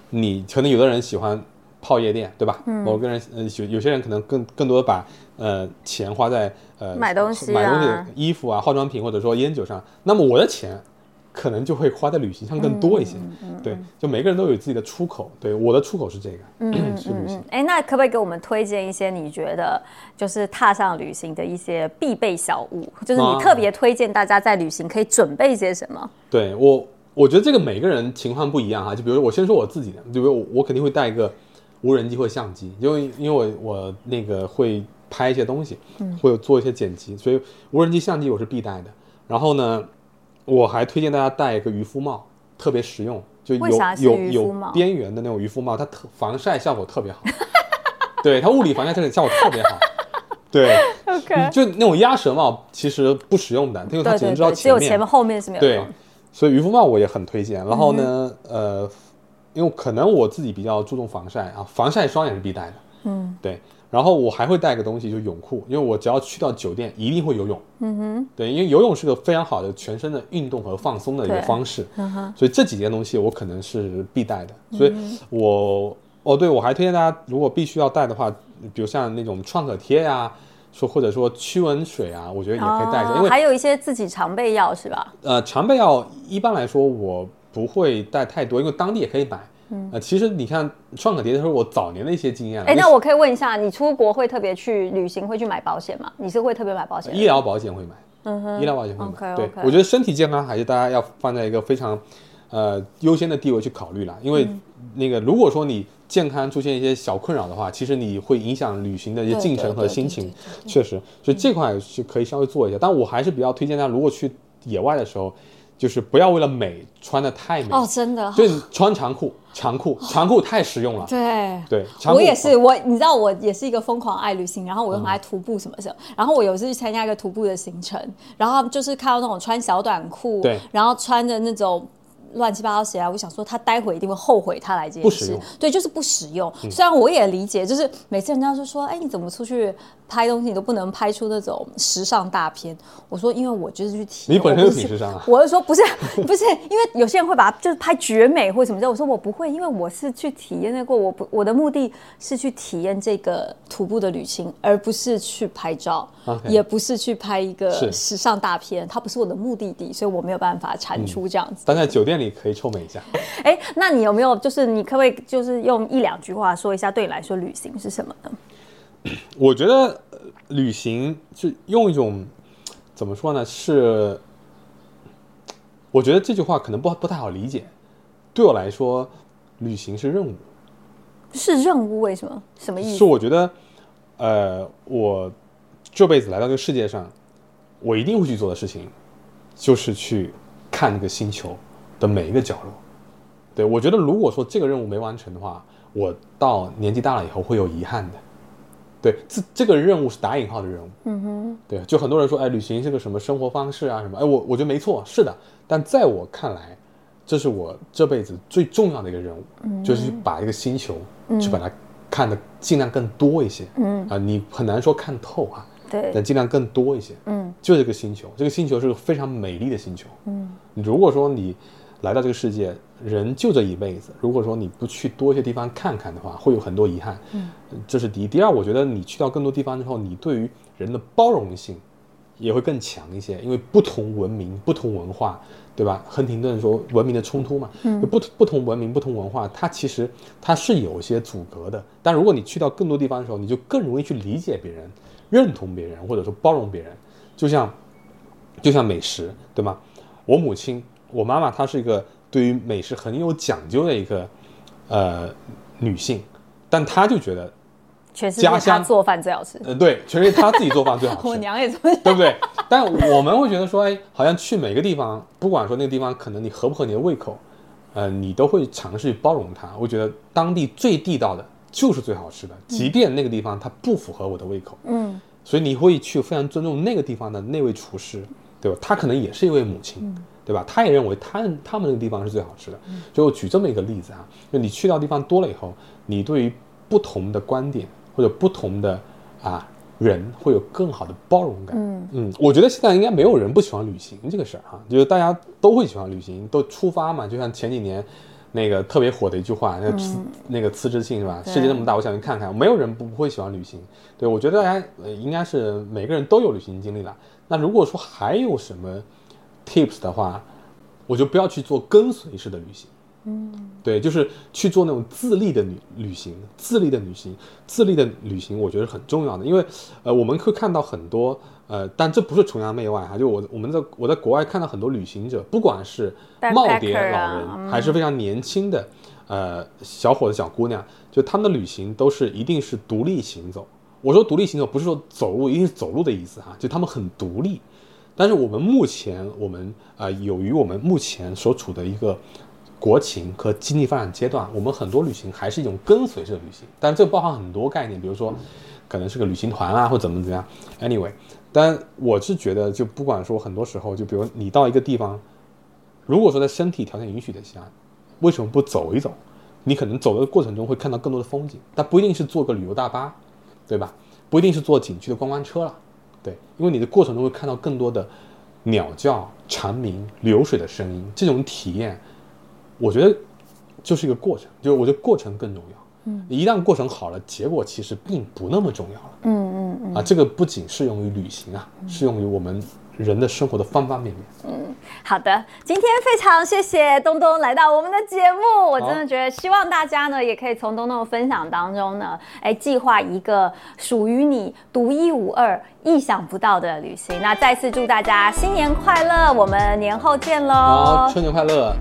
你可能有的人喜欢。泡夜店，对吧？某个人，呃，有有些人可能更更多的把呃钱花在呃买东西、买东西、衣服啊、化妆品或者说烟酒上。那么我的钱可能就会花在旅行上更多一些。对，就每个人都有自己的出口。对，我的出口是这个，是旅行。哎，那可不可以给我们推荐一些你觉得就是踏上旅行的一些必备小物？就是你特别推荐大家在旅行可以准备些什么？对我，我觉得这个每个人情况不一样哈。就比如我先说我自己的，就比如我我肯定会带一个。无人机或相机，因为因为我我那个会拍一些东西，会做一些剪辑，所以无人机相机我是必带的。然后呢，我还推荐大家戴一个渔夫帽，特别实用，就有有有边缘的那种渔夫帽，它特防晒效果特别好。[LAUGHS] 对它物理防晒特点效果特别好。对，OK，就那种鸭舌帽其实不实用的，因为它只能知道前面，只有前面后面是没有对，所以渔夫帽我也很推荐。然后呢，呃。因为可能我自己比较注重防晒啊，防晒霜也是必带的。嗯，对。然后我还会带个东西，就是泳裤，因为我只要去到酒店，一定会游泳。嗯哼。对，因为游泳是个非常好的全身的运动和放松的一个方式。嗯哼。所以这几件东西我可能是必带的。所以，我哦，对，我还推荐大家，如果必须要带的话，比如像那种创可贴呀，说或者说驱蚊水啊，我觉得也可以带着。因为还有一些自己常备药是吧？呃，常备药一般来说我。不会带太多，因为当地也可以买。嗯，呃，其实你看创可贴的时候，我早年的一些经验。哎，那我可以问一下，你出国会特别去旅行会去买保险吗？你是会特别买保险？医疗保险会买，嗯哼，医疗保险会买。对，我觉得身体健康还是大家要放在一个非常，呃，优先的地位去考虑了。因为那个如果说你健康出现一些小困扰的话，其实你会影响旅行的一些进程和心情。确实，所以这块是可以稍微做一下。但我还是比较推荐大家，如果去野外的时候。就是不要为了美穿的太美哦，真的，对，穿长裤，长裤，长裤太实用了。对对，我也是，我你知道我也是一个疯狂爱旅行，然后我又很爱徒步什么的。然后我有一次去参加一个徒步的行程，然后就是看到那种穿小短裤，对，然后穿着那种。乱七八糟写来，我想说他待会一定会后悔他来这件事。对，就是不实用。虽然我也理解，就是每次人家就说：“哎，你怎么出去拍东西，你都不能拍出那种时尚大片？”我说：“因为我就是去体验。”你本身就挺时尚啊。我是说不是不是，因为有些人会把它就是拍绝美或者什么的。我说我不会，因为我是去体验那过。我不我的目的是去体验这个徒步的旅行，而不是去拍照，也不是去拍一个时尚大片。它不是我的目的地，所以我没有办法产出这样子。但在酒店里。可以臭美一下。哎，那你有没有就是你可不可以就是用一两句话说一下，对你来说旅行是什么呢？[CLEARS THROAT] 我觉得旅行是用一种怎么说呢？是我觉得这句话可能不不太好理解。对我来说，旅行是任务。是任务？为什么？什么意思？是我觉得，呃，我这辈子来到这个世界上，我一定会去做的事情，就是去看那个星球。的每一个角落，对我觉得，如果说这个任务没完成的话，我到年纪大了以后会有遗憾的。对，这这个任务是打引号的任务。嗯哼。对，就很多人说，哎，旅行是个什么生活方式啊？什么？哎，我我觉得没错，是的。但在我看来，这是我这辈子最重要的一个任务，就是把一个星球去把它看得尽量更多一些。嗯。啊，你很难说看透啊。对。但尽量更多一些。嗯。就这个星球，这个星球是个非常美丽的星球。嗯。如果说你。来到这个世界，人就这一辈子。如果说你不去多一些地方看看的话，会有很多遗憾。嗯，这是第一。第二，我觉得你去到更多地方之后，你对于人的包容性也会更强一些，因为不同文明、不同文化，对吧？亨廷顿说文明的冲突嘛，嗯，不不同文明、不同文化，它其实它是有一些阻隔的。但如果你去到更多地方的时候，你就更容易去理解别人、认同别人，或者说包容别人。就像就像美食，对吗？我母亲。我妈妈她是一个对于美食很有讲究的一个呃女性，但她就觉得全世界她做饭最好吃。呃，对，全世界她自己做饭最好吃。[LAUGHS] 我娘也这么对不对？但我们会觉得说，哎，好像去每个地方，不管说那个地方可能你合不合你的胃口，呃，你都会尝试包容它。我觉得当地最地道的就是最好吃的，即便那个地方它不符合我的胃口。嗯。所以你会去非常尊重那个地方的那位厨师，对吧？他可能也是一位母亲。对吧？他也认为他他们那个地方是最好吃的。就我举这么一个例子啊，就你去到地方多了以后，你对于不同的观点或者不同的啊人会有更好的包容感。嗯嗯，我觉得现在应该没有人不喜欢旅行这个事儿哈，就是大家都会喜欢旅行，都出发嘛。就像前几年那个特别火的一句话，那辞那个辞职信是吧？世界那么大，我想去看看。没有人不不会喜欢旅行。对我觉得大家应该是每个人都有旅行经历了。那如果说还有什么？Tips 的话，我就不要去做跟随式的旅行。嗯，对，就是去做那种自立的旅旅行，自立的旅行，自立的旅行，我觉得很重要的。因为，呃，我们会看到很多，呃，但这不是崇洋媚外哈，就我我们在我在国外看到很多旅行者，不管是耄耋老人，还是非常年轻的，呃，小伙子小姑娘，就他们的旅行都是一定是独立行走。我说独立行走不是说走路一定是走路的意思哈，就他们很独立。但是我们目前，我们啊，由于我们目前所处的一个国情和经济发展阶段，我们很多旅行还是一种跟随式的旅行。但这包含很多概念，比如说，可能是个旅行团啊，或怎么怎么样。Anyway，但我是觉得，就不管说很多时候，就比如你到一个地方，如果说在身体条件允许的情况下，为什么不走一走？你可能走的过程中会看到更多的风景，但不一定是坐个旅游大巴，对吧？不一定是坐景区的观光车了。对，因为你的过程中会看到更多的鸟叫、蝉鸣、流水的声音，这种体验，我觉得就是一个过程，就是我觉得过程更重要。嗯，一旦过程好了，结果其实并不那么重要了。嗯嗯嗯。啊，这个不仅适用于旅行啊，适用于我们。人的生活的方方面面。嗯，好的，今天非常谢谢东东来到我们的节目，我真的觉得希望大家呢也可以从东东的分享当中呢，哎，计划一个属于你独一无二、意想不到的旅行。那再次祝大家新年快乐，我们年后见喽！好，春节快乐。